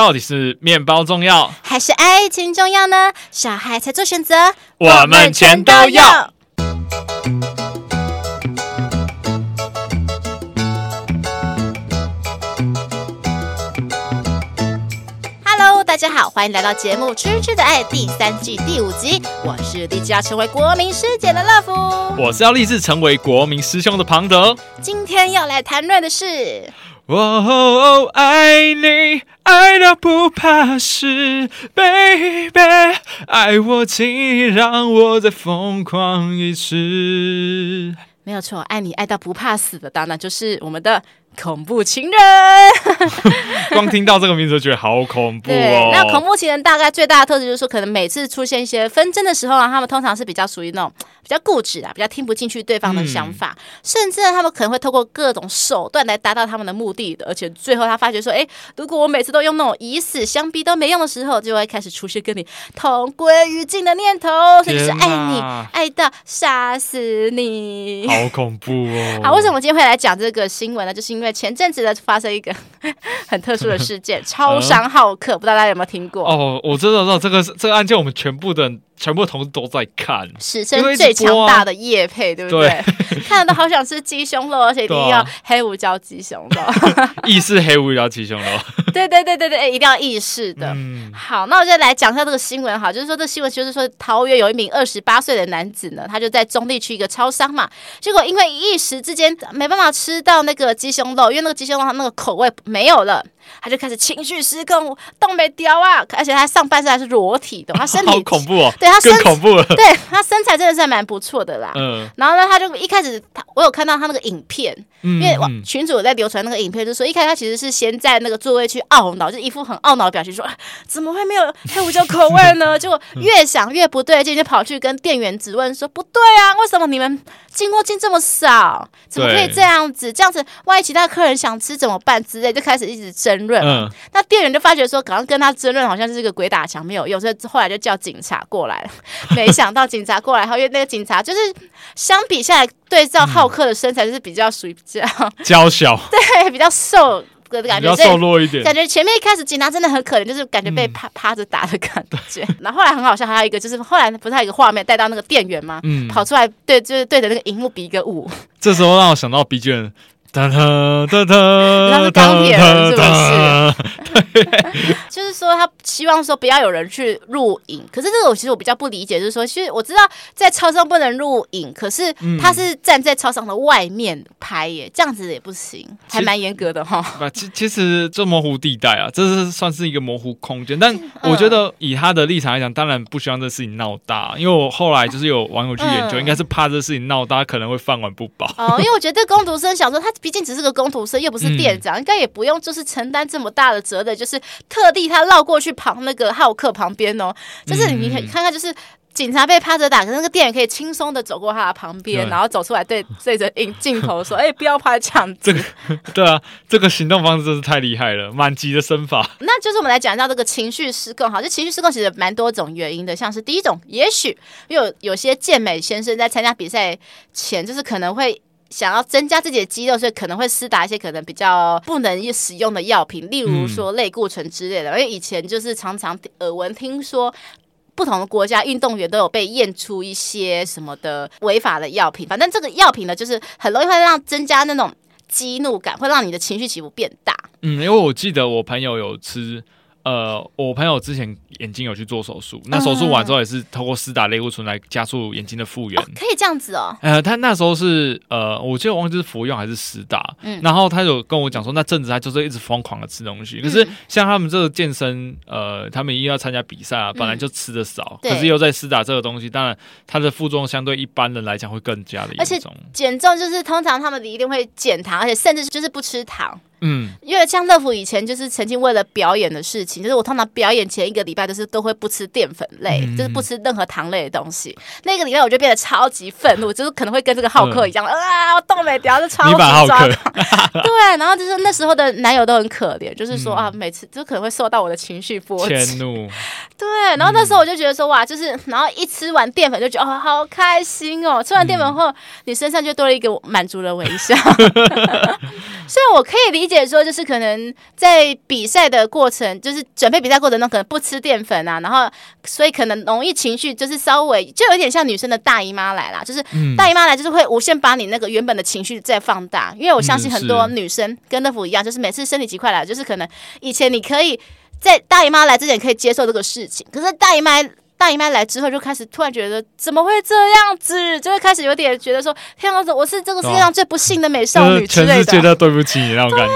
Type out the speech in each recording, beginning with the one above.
到底是面包重要，还是爱情重要呢？小孩才做选择，我们全都要。Hello，大家好，欢迎来到节目《吃吃的爱》第三季第五集。我是立志要成为国民师姐的乐福，我是要立志成为国民师兄的庞德。今天要来谈论的是。哦，爱你爱到不怕死，baby，爱我，请你让我再疯狂一次。没有错，爱你爱到不怕死的，当然就是我们的。恐怖情人，光听到这个名字就觉得好恐怖那恐怖情人大概最大的特质就是说，可能每次出现一些纷争的时候啊，他们通常是比较属于那种比较固执啊，比较听不进去对方的想法，嗯、甚至他们可能会透过各种手段来达到他们的目的的。而且最后他发觉说，哎，如果我每次都用那种以死相逼都没用的时候，就会开始出现跟你同归于尽的念头，甚至是爱你爱到杀死你，好恐怖哦。好，为什么我今天会来讲这个新闻呢？就是因为前阵子的发生一个 很特殊的事件，超商好客，不知道大家有没有听过？哦，我知道，知道这个这个案件，我们全部的。全部同事都在看，史上最强大的夜配，对不对？对看了都好想吃鸡胸肉，而且一定要黑胡椒鸡胸肉，意式黑胡椒鸡胸肉。对对对对对，一定要意式的。嗯、好，那我就来讲一下这个新闻。哈，就是说这新闻就是说，桃园有一名二十八岁的男子呢，他就在中坜区一个超商嘛，结果因为一时之间没办法吃到那个鸡胸肉，因为那个鸡胸肉它那个口味没有了。他就开始情绪失控，动没掉啊！而且他上半身还是裸体的，他身体好恐怖哦。对他身恐怖了，对他身材真的是蛮不错的啦。嗯，然后呢，他就一开始他我有看到他那个影片，嗯、因为群主有在流传那个影片，就说一开始他其实是先在那个座位去懊恼，就一副很懊恼的表情，说 怎么会没有黑胡椒口味呢？结果越想越不对劲，就跑去跟店员质问说：“不对啊，为什么你们进货进这么少？怎么可以这样子？这样子万一其他客人想吃怎么办？”之类就开始一直争。争论，嗯、那店员就发觉说，刚刚跟他争论好像是这个鬼打墙，没有用，所以后来就叫警察过来了。没想到警察过来后，因为那个警察就是相比下来，对照浩克的身材，就是比较属于比较娇小，对，比较瘦的感觉，比较瘦弱一点。感觉前面一开始警察真的很可怜，就是感觉被趴趴着打的感觉。嗯、然后后来很好笑，还有一个就是后来不是还有一个画面带到那个店员吗？嗯，跑出来对，就是对着那个荧幕比一个五。这时候让我想到 B 卷。哒哒哒哒，他是钢铁人是不是？对，就是说他希望说不要有人去录影，可是这个我其实我比较不理解，就是说其实我知道在超商不能录影，可是他是站在超商的外面拍耶，这样子也不行，还蛮严格的哈。其其实这模糊地带啊，这是算是一个模糊空间，但我觉得以他的立场来讲，当然不希望这事情闹大，因为我后来就是有网友去研究，应该是怕这事情闹大，可能会饭碗不保。哦，因为我觉得工读生想说他。毕竟只是个工读生，又不是店长，嗯、应该也不用就是承担这么大的责任。就是特地他绕过去旁那个浩克旁边哦，就是你看看，就是警察被趴着打，可是那个店员可以轻松的走过他的旁边，然后走出来对对着镜镜头说：“哎、欸，不要拍这样子。这个”对啊，这个行动方式真是太厉害了，满级的身法。那就是我们来讲一下这个情绪失控。哈，这情绪失控其实蛮多种原因的，像是第一种，也许有有些健美先生在参加比赛前，就是可能会。想要增加自己的肌肉，所以可能会施打一些可能比较不能使用的药品，例如说类固醇之类的。因为以前就是常常耳闻听说，不同的国家运动员都有被验出一些什么的违法的药品。反正这个药品呢，就是很容易会让增加那种激怒感，会让你的情绪起伏变大。嗯，因为我记得我朋友有吃。呃，我朋友之前眼睛有去做手术，那手术完之后也是透过施打类固醇来加速眼睛的复原。哦，可以这样子哦。呃，他那时候是呃，我记得我忘记是服用还是施打，嗯，然后他有跟我讲说，那阵子他就是一直疯狂的吃东西。可是像他们这个健身，呃，他们一定要参加比赛啊，本来就吃的少，嗯、可是又在施打这个东西，当然它的副作用相对一般人来讲会更加的严重。而且减重就是通常他们一定会减糖，而且甚至就是不吃糖。嗯，因为像乐福以前就是曾经为了表演的事情，就是我通常表演前一个礼拜都是都会不吃淀粉类，嗯、就是不吃任何糖类的东西。那个礼拜我就变得超级愤怒，就是可能会跟这个浩克一样，嗯、啊，我动没掉，就超级抓狂。对，然后就是那时候的男友都很可怜，就是说、嗯、啊，每次就可能会受到我的情绪波及。迁怒。对，然后那时候我就觉得说哇，就是然后一吃完淀粉就觉得哦，好开心哦，吃完淀粉后、嗯、你身上就多了一个满足的微笑。所以我可以理解。说，就是可能在比赛的过程，就是准备比赛过程中，可能不吃淀粉啊，然后所以可能容易情绪就是稍微就有点像女生的大姨妈来啦，就是大姨妈来就是会无限把你那个原本的情绪再放大，因为我相信很多女生跟乐福一样，就是每次身体极快来，就是可能以前你可以在大姨妈来之前可以接受这个事情，可是大姨妈。大姨妈来之后，就开始突然觉得怎么会这样子，就会开始有点觉得说，天啊，我是这个世界上最不幸的美少女之类的，全世界都对不起你那种感觉。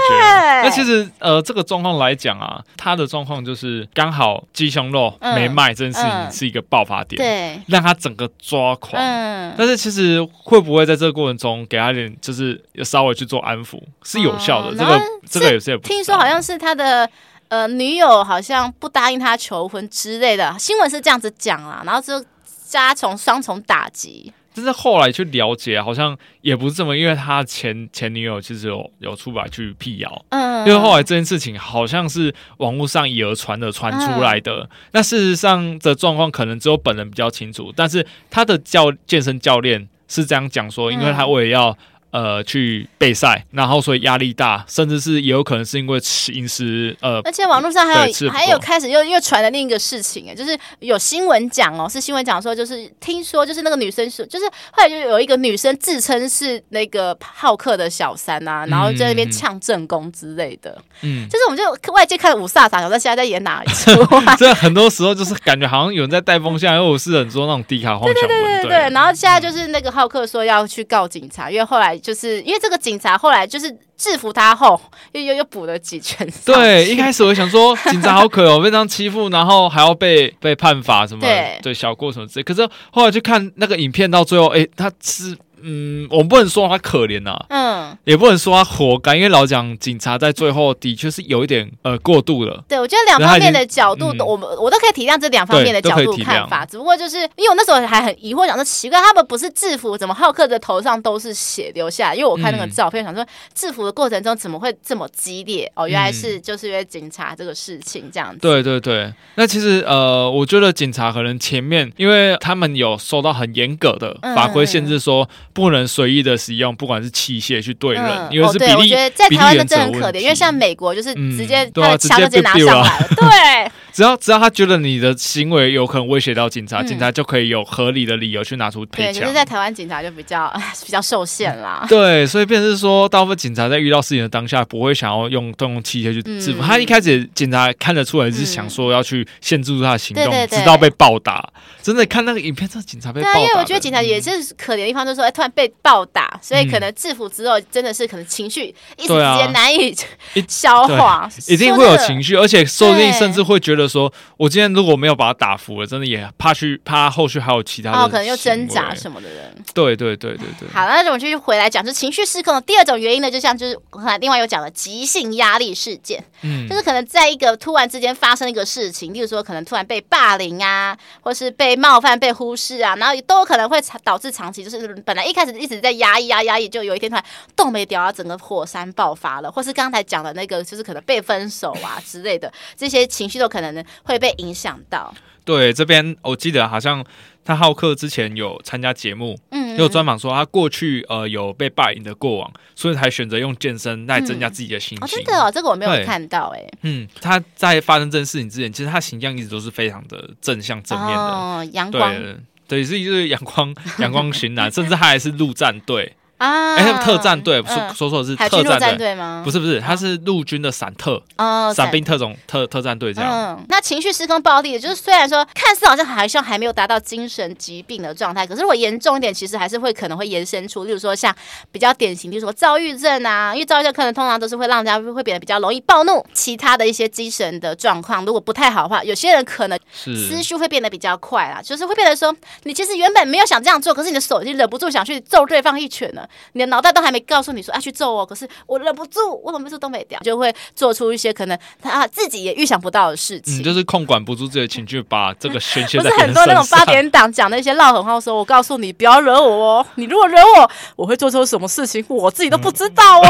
那其实呃，这个状况来讲啊，她的状况就是刚好鸡胸肉没卖，这件事情是一个爆发点，对，让她整个抓狂。嗯，但是其实会不会在这个过程中给她点，就是稍微去做安抚，是有效的。这个这个也是听说好像是他的。呃，女友好像不答应他求婚之类的，新闻是这样子讲啊，然后就加重双重打击。但是后来去了解，好像也不是这么，因为他前前女友其实有有出来去辟谣，嗯，因为后来这件事情好像是网络上以讹传讹传出来的，嗯、那事实上的状况可能只有本人比较清楚，但是他的教健身教练是这样讲说，因为他为了要。呃，去备赛，然后所以压力大，甚至是也有可能是因为吃饮食，呃，而且网络上还有还有开始又又传了另一个事情，哎，就是有新闻讲哦，是新闻讲说，就是听说就是那个女生是，就是后来就有一个女生自称是那个好客的小三啊，然后在那边呛正宫之类的，嗯，就是我们就外界看的雾煞煞，想说现在在演哪一出？这很多时候就是感觉好像有人在带风向，因为我是很多那种低卡荒对对对对对，然后现在就是那个浩克说要去告警察，因为后来。就是因为这个警察后来就是制服他后，又又又补了几拳。对，一开始我想说 警察好可怜，被这样欺负，然后还要被被判罚什么，对，对小过什么之类。可是后来去看那个影片，到最后，哎，他是。嗯，我们不能说他可怜呐、啊，嗯，也不能说他活该，因为老讲警察在最后的确是有一点呃过度了。对，我觉得两方面的角度，我们、嗯、我都可以体谅这两方面的角度看法。只不过就是因为我那时候还很疑惑，想说奇怪，他们不是制服，怎么浩克的头上都是血流下来？因为我看那个照片，嗯、想说制服的过程中怎么会这么激烈？哦，原来是就是因为警察这个事情这样子。对对对，那其实呃，我觉得警察可能前面，因为他们有受到很严格的法规限制，说。不能随意的使用，不管是器械去对人，嗯、因为是比例、哦、我觉得在台湾真的很可怜，因为像美国就是直接他的枪就直接拿上来了，对。只要只要他觉得你的行为有可能威胁到警察，嗯、警察就可以有合理的理由去拿出配枪。对，就是在台湾警察就比较 比较受限啦。对，所以便是说，大部分警察在遇到事情的当下，不会想要用动用器械去制服。嗯、他一开始警察看得出来是想说要去限制住他的行动，嗯、直到被暴打。真的看那个影片，这警察被暴打。对，因为我觉得警察也是可怜的地方，就是说，哎，突然被暴打，所以可能制服之后，真的是可能情绪一时间难以 消化，一定会有情绪，而且说不定甚至会觉得说，我今天。如果没有把他打服了，真的也怕去怕后续还有其他的，哦，可能又挣扎什么的人。对对对对对。好，那我们继续回来讲，就是情绪失控的第二种原因呢，就像就是另外有讲的急性压力事件，嗯，就是可能在一个突然之间发生一个事情，例如说可能突然被霸凌啊，或是被冒犯、被忽视啊，然后都有可能会导致长期就是本来一开始一直在压抑啊压抑，就有一天突然动没掉啊，整个火山爆发了，或是刚才讲的那个就是可能被分手啊之类的，这些情绪都可能会被影响。到。对这边，我记得好像他浩克之前有参加节目，嗯，有专访说他过去呃有被霸凌的过往，所以才选择用健身来增加自己的心情。嗯哦、真的哦，这个我没有看到哎。嗯，他在发生这件事情之前，其实他形象一直都是非常的正向正面的，哦，阳光，对，对，是就是阳光阳光型男，甚至他还是陆战队。啊！哎，他们特战队，说说错是特战队吗？不是不是，他是陆军的伞特哦，伞兵特种特特战队这样。嗯，那情绪失控暴力，就是虽然说看似好像好像还没有达到精神疾病的状态，可是如果严重一点，其实还是会可能会延伸出，例如说像比较典型，例如说躁郁症啊，因为躁郁症可能通常都是会让人家会变得比较容易暴怒，其他的一些精神的状况如果不太好的话，有些人可能思绪会变得比较快啦，就是会变得说你其实原本没有想这样做，可是你的手已经忍不住想去揍对方一拳了。你的脑袋都还没告诉你说啊去揍我，可是我忍不住，我忍不住都没掉，就会做出一些可能他自己也预想不到的事情。嗯，就是控管不住自己的情绪，把这个宣泄在。不是很多那种八点档讲的一些撂狠话，说我告诉你不要惹我哦，你如果惹我，我会做出什么事情，我自己都不知道哦。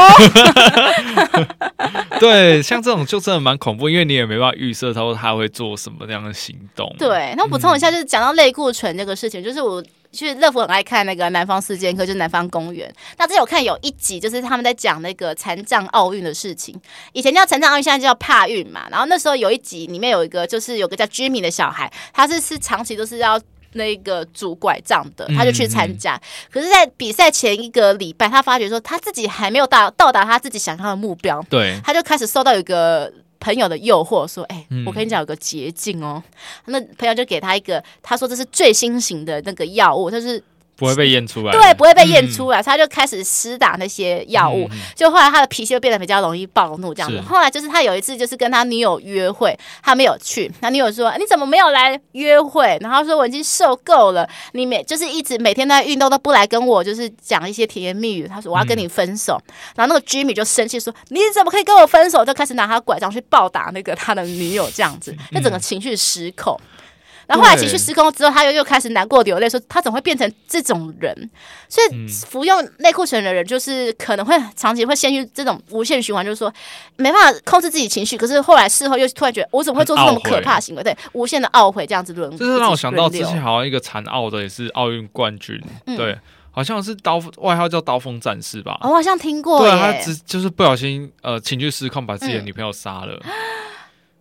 对，像这种就真的蛮恐怖，因为你也没办法预设他他会做什么那样的行动。对，那我补充一下，就是讲到类固醇这个事情，就是我就是乐福很爱看那个《南方四贱客》，就是《南方公园》。那之前我看有一集，就是他们在讲那个残障奥运的事情。以前叫残障奥运，现在叫帕运嘛。然后那时候有一集里面有一个，就是有个叫 Jimmy 的小孩，他是是长期都是要那个拄拐杖的，他就去参加。嗯嗯，可是，在比赛前一个礼拜，他发觉说他自己还没有到到达他自己想要的目标，对，他就开始受到一个。朋友的诱惑，说：“哎、欸，我跟你讲有个捷径哦。嗯”那朋友就给他一个，他说这是最新型的那个药物，他、就是。不会被验出来，对，不会被验出来，嗯、他就开始施打那些药物，嗯、就后来他的脾气就变得比较容易暴怒，这样子。后来就是他有一次就是跟他女友约会，他没有去，他女友说：“你怎么没有来约会？”然后说：“我已经受够了，你每就是一直每天都在运动都不来跟我，就是讲一些甜言蜜语。”他说：“我要跟你分手。嗯”然后那个 Jimmy 就生气说：“你怎么可以跟我分手？”就开始拿他拐杖去暴打那个他的女友，这样子，那整个情绪失控。嗯然后后来情绪失控之后，他又又开始难过流泪，说他怎么会变成这种人？所以服用类固醇的人，就是可能会长期会陷入这种无限循环，就是说没办法控制自己情绪，可是后来事后又突然觉得，我怎么会做出那么可怕的行为？对，无限的懊悔这样子轮。就是让我想到之前好像一个残奥的也是奥运冠军，嗯、对，好像是刀外号叫刀锋战士吧？我好像听过。对，他只就是不小心呃情绪失控，把自己的女朋友杀了。嗯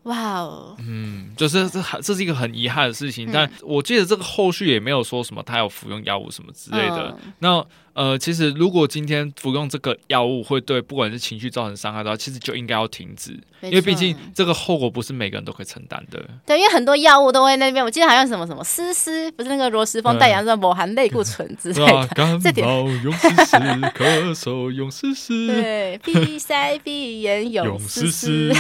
哇哦。嗯，就是这这是一个很遗憾的事情，嗯、但我记得这个后续也没有说什么他有服用药物什么之类的。嗯、那呃，其实如果今天服用这个药物会对不管是情绪造成伤害的话，其实就应该要停止，因为毕竟这个后果不是每个人都可以承担的。对，因为很多药物都会那边，我记得好像什么什么丝丝，不是那个罗斯风代言的某含类固醇之类的。嗯、这点用丝丝，咳嗽用丝丝，对，鼻塞鼻炎 用丝丝。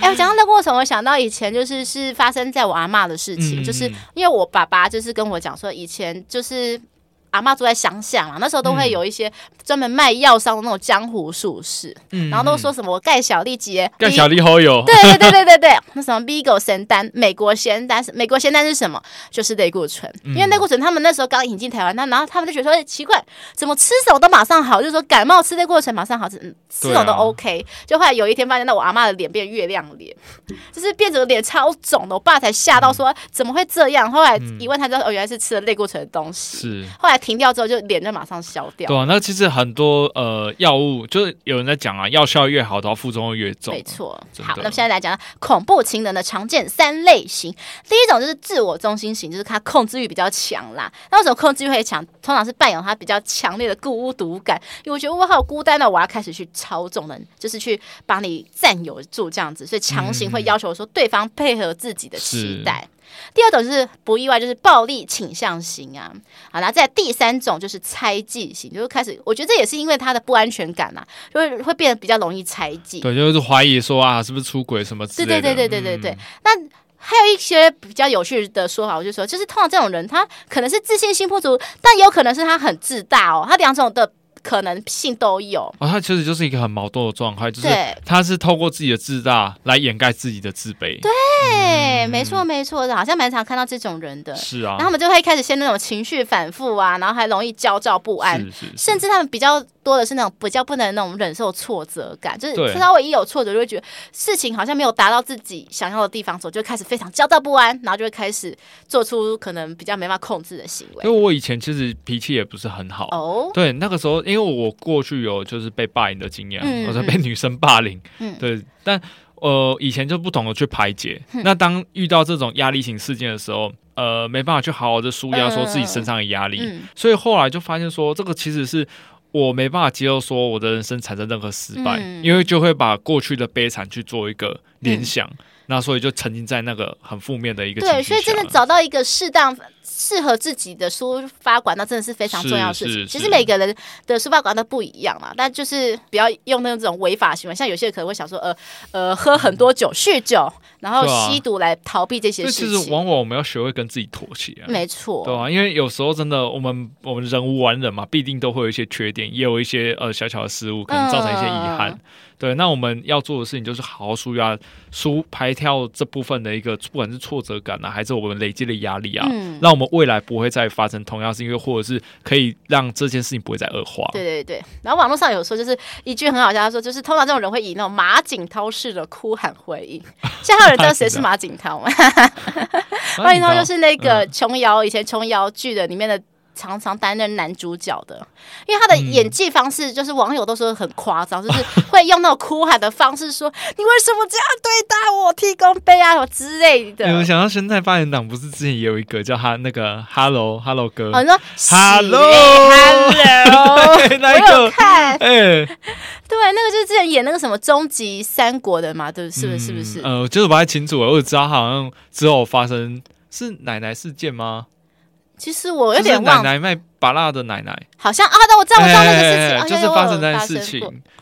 哎，我讲到类固醇，我想到以前就是是发生在我阿嬷的事情，嗯、就是因为我爸爸就是跟我讲说，以前就是。阿妈住在乡下嘛，那时候都会有一些专门卖药商的那种江湖术士，嗯、然后都说什么盖小利杰，盖小利好友，对对对对对对，那什么 Vigo 仙丹，美国仙丹，美国仙丹是什么？就是类固醇，嗯、因为类固醇他们那时候刚引进台湾，那然后他们就觉得说、欸、奇怪，怎么吃什么都马上好，就是说感冒吃类固醇马上好，吃吃什么都 OK，、啊、就后来有一天发现，那我阿妈的脸变月亮脸，就是变成脸超肿的，我爸才吓到说、嗯、怎么会这样，后来一问他知道哦，原来是吃了类固醇的东西，是。后来。停掉之后，就脸就马上消掉。对啊，那其实很多呃药物，就是有人在讲啊，药效越好，然后副作用越重。没错。好，那么现在来讲恐怖情人的常见三类型。第一种就是自我中心型，就是他控制欲比较强啦。那为什么控制欲会强？通常是伴有他比较强烈的孤独感，因为我觉得我好孤单的，我要开始去操纵人，就是去把你占有住这样子，所以强行会要求说对方配合自己的期待。嗯第二种就是不意外，就是暴力倾向型啊，好，那在第三种就是猜忌型，就是开始，我觉得这也是因为他的不安全感啊，就会会变得比较容易猜忌，对，就是怀疑说啊，是不是出轨什么之类的。对对对对对对对。嗯、那还有一些比较有趣的说法，我就说，就是通常这种人，他可能是自信心不足，但有可能是他很自大哦，他两种的。可能性都有哦，他其实就是一个很矛盾的状态，就是他是透过自己的自大来掩盖自己的自卑。对，嗯、没错没错的，好像蛮常看到这种人的。是啊，然后他们就会开始先那种情绪反复啊，然后还容易焦躁不安，是是是甚至他们比较多的是那种比较不能那种忍受挫折感，就是稍微一有挫折就会觉得事情好像没有达到自己想要的地方，时候就开始非常焦躁不安，然后就会开始做出可能比较没办法控制的行为。因为我以前其实脾气也不是很好哦，对，那个时候。因为我过去有就是被霸凌的经验，嗯、或者被女生霸凌，嗯、对，但呃以前就不懂得去排解。嗯、那当遇到这种压力型事件的时候，呃没办法去好好的舒压，说自己身上的压力，所以后来就发现说，这个其实是我没办法接受，说我的人生产生任何失败，嗯、因为就会把过去的悲惨去做一个联想。嗯那所以就沉浸在那个很负面的一个对，所以真的找到一个适当适合自己的抒发管道，真的是非常重要的事情。其实每个人的抒发管道不一样嘛，但就是不要用那种违法行为，像有些人可能会想说，呃呃，喝很多酒、酗酒，然后吸毒来逃避这些事情。其实往往我们要学会跟自己妥协，没错，对啊，因为有时候真的，我们我们人无完人嘛，必定都会有一些缺点，也有一些呃小小的失误，可能造成一些遗憾。嗯。对，那我们要做的事情就是好好舒压、舒排掉这部分的一个，不管是挫折感啊，还是我们累积的压力啊，嗯，让我们未来不会再发生同样事情，或者是可以让这件事情不会再恶化。对对对。然后网络上有说，就是一句很好笑，他说就是通常这种人会以那种马景涛式的哭喊回应。现在还有人知道谁是 马景涛吗？马景涛就是那个琼瑶、嗯、以前琼瑶剧的里面的。常常担任男主角的，因为他的演技方式，就是网友都说很夸张，嗯、就是会用那种哭喊的方式说：“你为什么这样对待我？提供杯啊，什么之类的。”我想到现在发言党不是之前也有一个叫他那个 Hello Hello 哥，我说 Hello Hello，我有看，哎，对，那个就是之前演那个什么终极三国的嘛，对，是不是？是不是？呃，就是不太清楚，我只知道好像之后发生是奶奶事件吗？其实我有点忘，奶奶卖芭乐的奶奶，好像啊，那我知道，我知道那个事情，欸、就是发生在事情，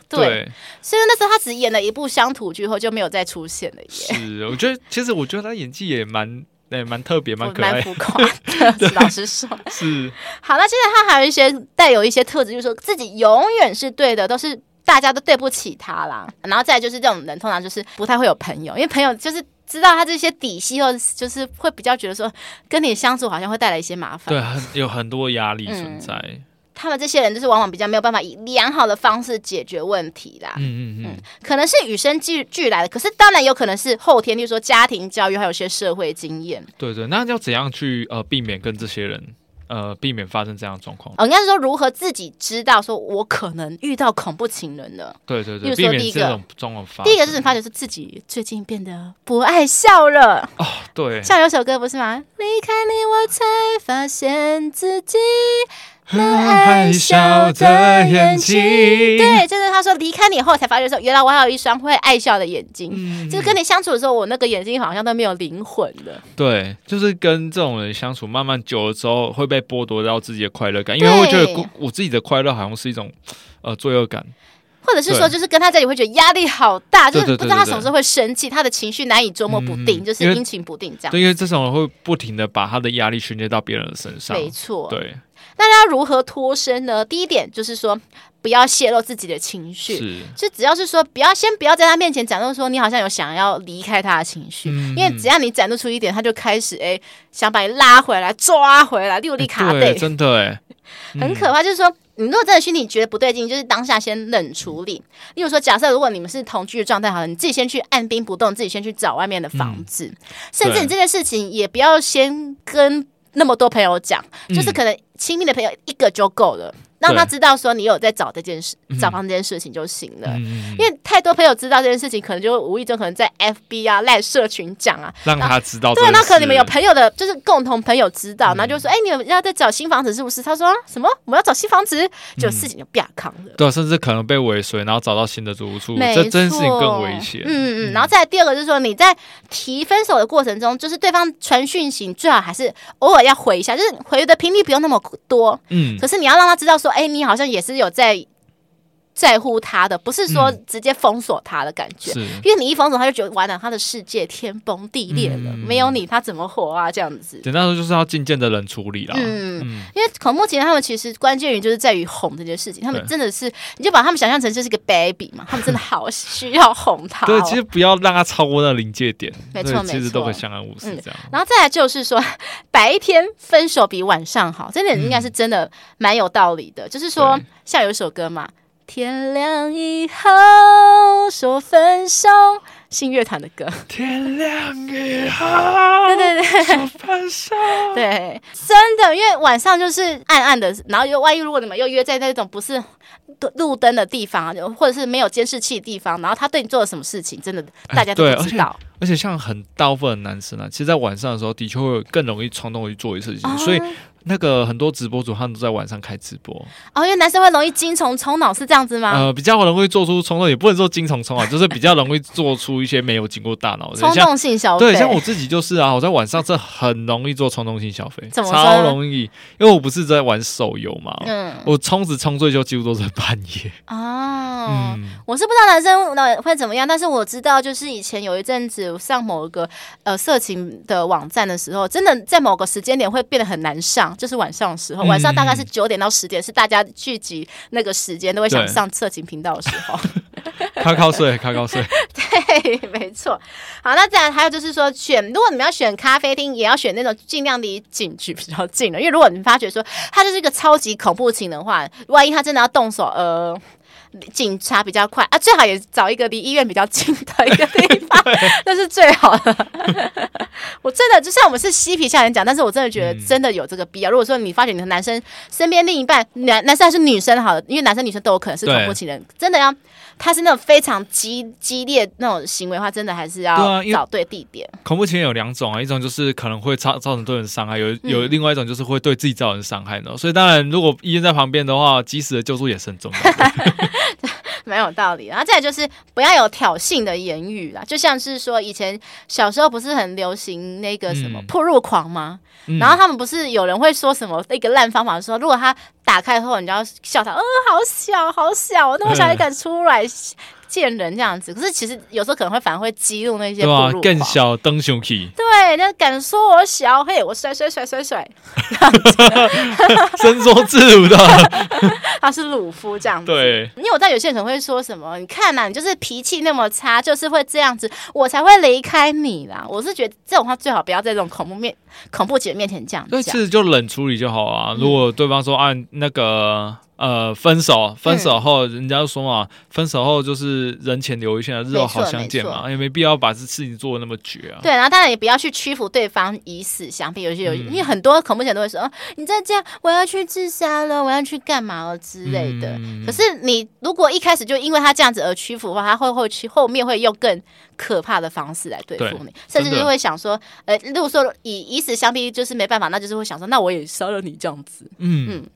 对，对所以那时候他只演了一部乡土剧后就没有再出现了耶。是，我觉得其实我觉得他演技也蛮，对，蛮特别，蛮可爱，蛮浮夸的。老实说，是。好，那现在他还有一些带有一些特质，就是说自己永远是对的，都是大家都对不起他啦。然后再来就是这种人，通常就是不太会有朋友，因为朋友就是。知道他这些底细，后就是会比较觉得说，跟你相处好像会带来一些麻烦，对，很有很多压力存在、嗯。他们这些人就是往往比较没有办法以良好的方式解决问题啦。嗯嗯嗯，嗯，可能是与生俱俱来的，可是当然有可能是后天，就是说家庭教育，还有些社会经验。对对，那要怎样去呃避免跟这些人？呃，避免发生这样的状况。哦，应该是说如何自己知道，说我可能遇到恐怖情人了。对对对，避免这种状况发生。第一个是你发觉是自己最近变得不爱笑了。哦，对。像有首歌不是吗？离开你，我才发现自己。很爱笑的眼睛，对，就是他说离开你以后才发现说，原来我还有一双会爱笑的眼睛。嗯，就是跟你相处的时候，我那个眼睛好像都没有灵魂。的。对，就是跟这种人相处，慢慢久了之后会被剥夺到自己的快乐感，因为我觉得我自己的快乐好像是一种呃罪恶感，或者是说就是跟他在一起会觉得压力好大，就是不知道他什么时候会生气，他的情绪难以捉摸不定，嗯，就是阴晴不定这样。对，因为这种人会不停的把他的压力宣泄到别人的身上，没错，对。那要如何脱身呢？第一点就是说，不要泄露自己的情绪。是，就只要是说，不要先不要在他面前展露说你好像有想要离开他的情绪，嗯，因为只要你展露出一点，他就开始哎想把你拉回来、抓回来，六力卡对，真的哎，很可怕。就是说，你如果真的心里觉得不对劲，就是当下先冷处理。例如说，假设如果你们是同居的状态，好了，你自己先去按兵不动，自己先去找外面的房子，嗯，甚至你这件事情也不要先跟。那么多朋友讲，就是可能亲密的朋友一个就够了。让他知道说你有在找这件事，找房这件事情就行了。因为太多朋友知道这件事情，可能就无意中可能在 FB 啊、赖社群讲啊，让他知道。对，那可能你们有朋友的，就是共同朋友知道，然后就说：“哎，你们要在找新房子是不是？”他说：“什么？我们要找新房子？”就事情就变康了。对，甚至可能被尾随，然后找到新的住处，这这件事情更危险。嗯嗯，然后再来第二个就是说，你在提分手的过程中，就是对方传讯息，最好还是偶尔要回一下，就是回的频率不用那么多。嗯，可是你要让他知道说。哎，你好像也是有在在乎他的，不是说直接封锁他的感觉，嗯、因为你一封锁，他就觉得完了，他的世界天崩地裂了，嗯、没有你他怎么活啊？这样子，简单说就是要渐渐的冷处理了。嗯，嗯因为恐怖情人他们其实关键于就是在于哄这件事情，他们真的是，你就把他们想象成就是个 baby 嘛，他们真的好需要哄他、哦。对，其实不要让他超过那临界点，没错，其实都会相安无事这样、嗯。然后再来就是说，白天分手比晚上好，这点应该是真的蛮有道理的。嗯、就是说，像有一首歌嘛。天亮以后说分手，信乐团的歌。天亮以后，对对对，说分手。对，真的，因为晚上就是暗暗的，然后又万一如果你们又约在那种不是路灯的地方，或者是没有监视器的地方，然后他对你做了什么事情，真的大家都不知道。而且像很大部分的男生啊，其实，在晚上的时候，的确会更容易冲动去做一些事情，所以。那个很多直播主他们都在晚上开直播哦，因为男生会容易精虫冲脑，是这样子吗？呃，比较容易做出冲动，也不能说精虫冲脑，就是比较容易做出一些没有经过大脑的冲动性消费。对，像我自己就是啊，我在晚上这很容易做冲动性消费，超容易，因为我不是在玩手游嘛，嗯，我充值充最久几乎都是半夜哦。嗯，我是不知道男生会怎么样，但是我知道就是以前有一阵子上某一个呃色情的网站的时候，真的在某个时间点会变得很难上。就是晚上的时候，晚上大概是九点到十点，嗯，是大家聚集那个时间，都会想上色情频道的时候。靠靠睡，靠靠睡。对，没错。好，那再来还有就是说，选如果你们要选咖啡厅，也要选那种尽量离警局比较近的，因为如果你发觉说他就是一个超级恐怖情的话，万一他真的要动手，呃。警察比较快啊，最好也找一个离医院比较近的一个地方，那是最好的。我真的就像我们是嬉皮笑脸讲，但是我真的觉得真的有这个必要。嗯、如果说你发觉你的男生身边另一半男男生还是女生好，因为男生女生都有可能是恐怖情人，真的要他是那种非常激激烈那种行为的话，真的还是要找对地点。啊、恐怖情人有两种啊，一种就是可能会造造成对人伤害，有有另外一种就是会对自己造成伤害的。嗯、所以当然，如果医院在旁边的话，及时的救助也是很重要的。蛮有道理，然后再来就是不要有挑衅的言语啦，就像是说以前小时候不是很流行那个什么破入狂吗？嗯、然后他们不是有人会说什么那个烂方法，说如果他打开后，你就要笑他，呃，好小好小，那么小也敢出来。嗯见人这样子，可是其实有时候可能会反而会激怒那些对啊，更小登熊气。对，那敢说我小，嘿，我甩甩甩甩甩，伸缩自如的。他是鲁夫这样子。对，因为我知道有些人可能会说什么，你看呐、啊，你就是脾气那么差，就是会这样子，我才会离开你啦。我是觉得这种话最好不要在这种恐怖面、恐怖姐面前这样讲。对，其实就冷处理就好啊。如果对方说按那个。呃，分手，分手后，嗯、人家就说嘛，分手后就是人前留一线，日后好相见嘛，没也没必要把这事情做的那么绝啊。对，然后当然也不要去屈服对方，以死相逼。有些有，嗯、因为很多恐怖姐都会说，哦，你再这样，我要去自杀了，我要去干嘛了之类的。嗯、可是你如果一开始就因为他这样子而屈服的话，他会会去后面会又更可怕的方式来对付你，甚至就会想说，呃，如果说以以死相逼就是没办法，那就是会想说，那我也杀了你这样子。嗯嗯。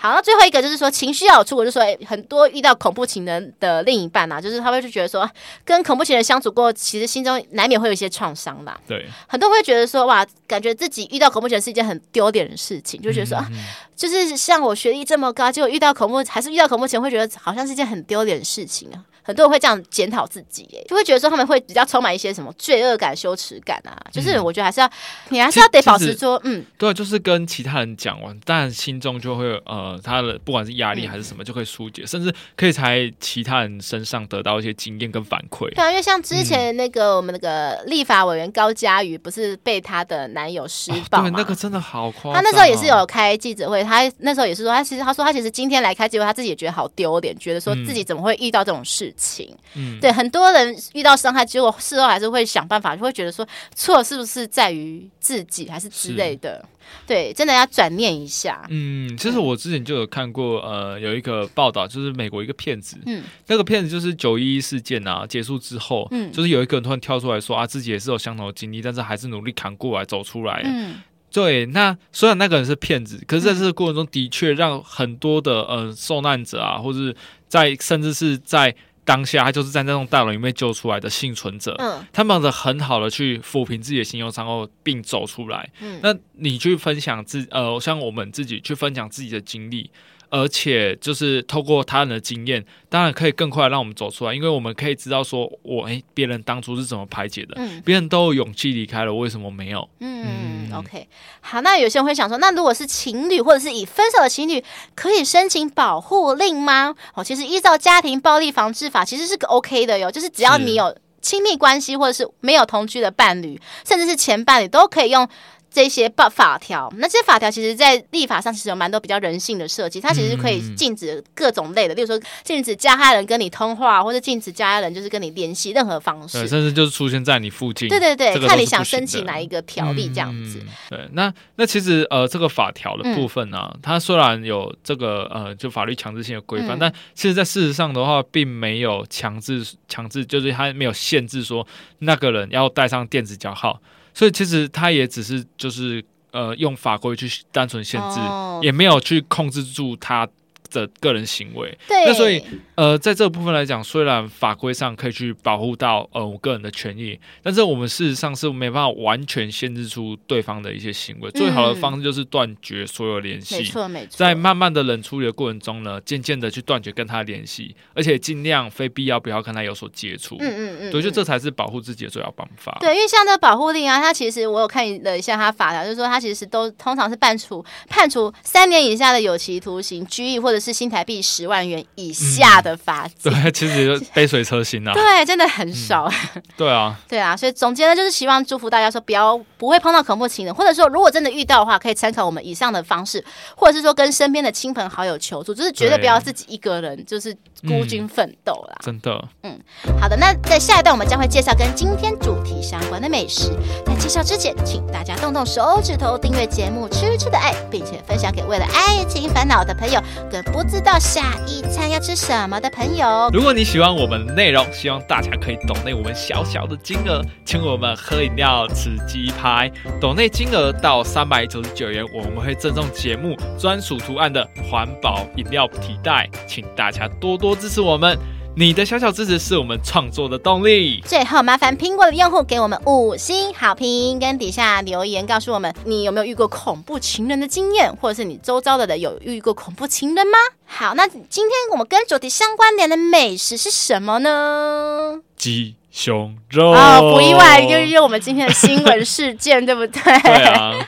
好，那最后一个就是说情绪要有出口，就是说、欸、很多遇到恐怖情人的另一半啊，就是他会就觉得说，跟恐怖情人相处过，其实心中难免会有一些创伤啦。对，很多人会觉得说，哇，感觉自己遇到恐怖情人是一件很丢脸的事情，就觉得说，嗯嗯就是像我学历这么高，结果遇到恐怖，还是遇到恐怖情人，会觉得好像是一件很丢脸的事情啊。很多人会这样检讨自己，就会觉得说他们会比较充满一些什么罪恶感、羞耻感啊。就是我觉得还是要，你还是要得保持说，嗯，对，就是跟其他人讲完，但心中就会呃，他的不管是压力还是什么，就会疏解，甚至可以在其他人身上得到一些经验跟反馈。对啊，因为像之前那个我们那个立法委员高嘉瑜，不是被她的男友施暴吗？对，那个真的好夸张。他那时候也是有开记者会，她那时候也是说，她其实她说她其实今天来开记者会，她自己也觉得好丢脸，觉得说自己怎么会遇到这种事情。嗯。对，很多人遇到伤害，结果事后还是会想办法，就会觉得说错是不是在于自己，还是之类的。对，真的要转念一下。嗯，其实我之前就有看过，呃，有一个报道，就是美国一个骗子，嗯，那个骗子就是九一一事件啊结束之后，嗯，就是有一个人突然跳出来说啊，自己也是有相同的经历，但是还是努力扛过来走出来。嗯，对，那虽然那个人是骗子，可是在这个过程中的确让很多的呃受难者啊，或者是在甚至是在。当下他就是在那栋大楼里面救出来的幸存者，嗯，他忙着很好的去抚平自己的心忧伤后，并走出来。嗯，那你去分享自呃，像我们自己去分享自己的经历。而且就是透过他人的经验，当然可以更快让我们走出来，因为我们可以知道说，我诶，别人当初是怎么排解的，嗯，别人都有勇气离开了，为什么没有？嗯，嗯，OK，好，那有些人会想说，那如果是情侣或者是已分手的情侣，可以申请保护令吗？哦，其实依照家庭暴力防治法，其实是个 OK 的哟，就是只要你有亲密关系或者是没有同居的伴侣，甚至是前伴侣，都可以用。这些法法条，那这些法条其实，在立法上其实有蛮多比较人性的设计，它其实可以禁止各种类的，例如说禁止加害人跟你通话，或者禁止加害人就是跟你联系任何方式，甚至就是出现在你附近。对对对，看你想申请哪一个条例这样子。嗯、对，那那其实呃，这个法条的部分呢、啊，嗯、它虽然有这个呃，就法律强制性的规范，嗯、但其实，在事实上的话，并没有强制强制，就是它没有限制说那个人要带上电子脚号。所以其实他也只是就是呃用法规去单纯限制，哦、也没有去控制住他的个人行为，对，那所以呃，在这个部分来讲，虽然法规上可以去保护到呃我个人的权益，但是我们事实上是没办法完全限制出对方的一些行为。嗯、最好的方式就是断绝所有联系，没错没错。在慢慢的冷处理的过程中呢，渐渐的去断绝跟他联系，而且尽量非必要不要跟他有所接触。嗯嗯嗯，我觉得这才是保护自己的最好方法。对，因为像这个保护令啊，它其实我有看了一下它法条，就是说它其实都通常是判处判处三年以下的有期徒刑、拘役或者。者是新台币十万元以下的罚金。对，其实就杯水车薪啊。对，真的很少。对啊，对啊，所以总结呢，就是希望祝福大家说，不要不会碰到恐怖情人，或者说如果真的遇到的话，可以参考我们以上的方式，或者是说跟身边的亲朋好友求助，就是绝对不要自己一个人就是孤军奋斗啦。真的。嗯，好的，那在下一段我们将会介绍跟今天主题相关的美食。在介绍之前，请大家动动手指头订阅节目《吃吃的爱》，并且分享给为了爱情烦恼的朋友，跟不知道下一餐要吃什么的朋友。如果你喜欢我们的内容，希望大家可以抖内我们小小的金额，请我们喝饮料、吃鸡排。抖内金额到三百九十九元，我们会赠送节目专属图案的环保饮料提袋，请大家多多支持我们。你的小小支持是我们创作的动力。最后，麻烦苹果的用户给我们五星好评，跟底下留言告诉我们你有没有遇过恐怖情人的经验，或者是你周遭的人有遇过恐怖情人吗？好，那今天我们跟主题相关联的美食是什么呢？鸡胸肉哦，不意外，就是我们今天的新闻事件，对不对？对啊。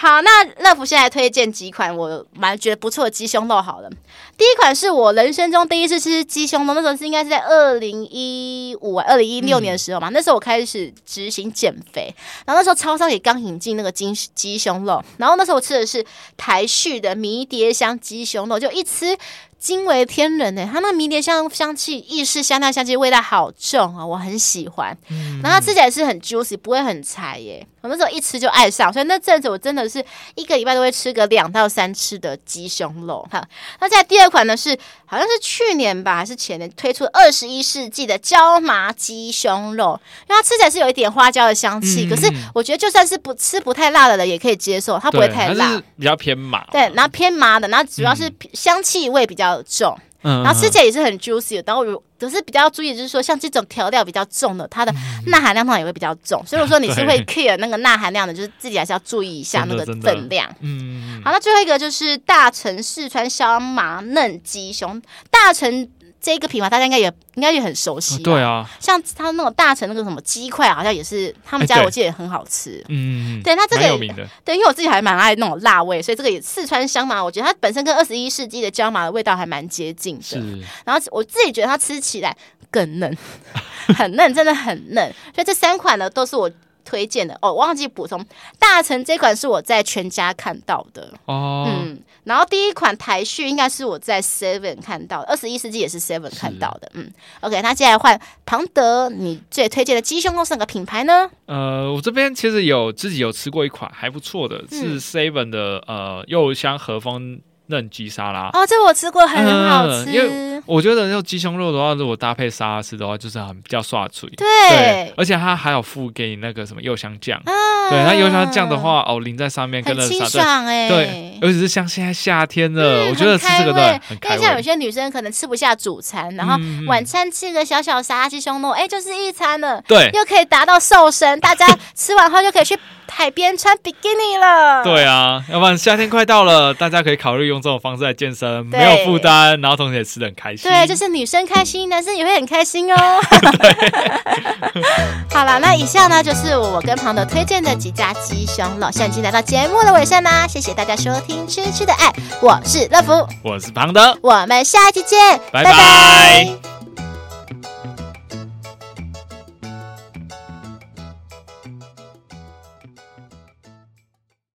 好，那乐福现在推荐几款我蛮觉得不错的鸡胸肉。好了，第一款是我人生中第一次吃鸡胸肉，那时候是应该是在二零一五、二零一六年的时候嘛。嗯、那时候我开始执行减肥，然后那时候超商也刚引进那个鸡鸡胸肉，然后那时候我吃的是台式的迷迭香鸡胸肉，就一吃。惊为天人呢，它那个迷迭香香气、意式香料香气味道好重啊，我很喜欢。嗯、然后它吃起来是很 juicy，不会很柴耶。我那时候一吃就爱上，所以那阵子我真的是一个礼拜都会吃个两到三次的鸡胸肉。哈，那在第二款呢是好像是去年吧，还是前年推出二十一世纪的椒麻鸡胸肉，因为它吃起来是有一点花椒的香气，嗯、可是我觉得就算是不吃不太辣的人也可以接受，它不会太辣，比较偏麻。对，然后偏麻的，然后主要是香气味比较。重，然后吃起来也是很 juicy 的。然后如可是比较注意，就是说像这种调料比较重的，它的钠含量通常也会比较重。所以我说你是会 care 那个钠含量的，就是自己还是要注意一下那个分量。嗯，好，那最后一个就是大成四川香麻嫩鸡胸，大成。这个品牌大家应该也应该也很熟悉，对啊，像他那种大成那个什么鸡块，好像也是他们家，我记得也很好吃。嗯，对，那这个有名的，对，因为我自己还蛮爱那种辣味，所以这个也四川香麻，我觉得它本身跟二十一世纪的椒麻的味道还蛮接近的。是，然后我自己觉得它吃起来更嫩，很嫩，真的很嫩。所以这三款呢，都是我。推荐的。哦，忘记补充，大成这款是我在全家看到的。哦，嗯，然后第一款台序应该是我在 Seven 看到的，二十一世纪也是 Seven 看到的，嗯，OK，那接下来换庞德，你最推荐的鸡胸肉是哪个品牌呢？呃，我这边其实有自己有吃过一款还不错的，是 Seven 的、嗯、呃柚香和风。嫩鸡沙拉哦，这我吃过，很好吃。因为我觉得那鸡胸肉的话，如果搭配沙拉吃的话，就是很比较刷嘴。对，而且它还有附给你那个什么柚香酱。对，它柚香酱的话，哦，淋在上面，跟着清爽哎。对，尤其是像现在夏天的，我觉得吃这个对很开胃。因为像有些女生可能吃不下主餐，然后晚餐吃个小小沙拉鸡胸肉，哎，就是一餐了。对，又可以达到瘦身，大家 吃完后就可以去海边穿比基尼了。对啊，要不然夏天快到了，大家可以考虑用这种方式来健身，对没有负担，然后同时也吃的很开心。对，就是女生开心，男生也会很开心哦。好了，那以下呢就是我跟庞德推荐的几家鸡胸肉。现在已经来到节目的尾声啦，谢谢大家收听《吃吃的爱》，我是乐福，我是庞德，我们下期见，拜拜。拜拜。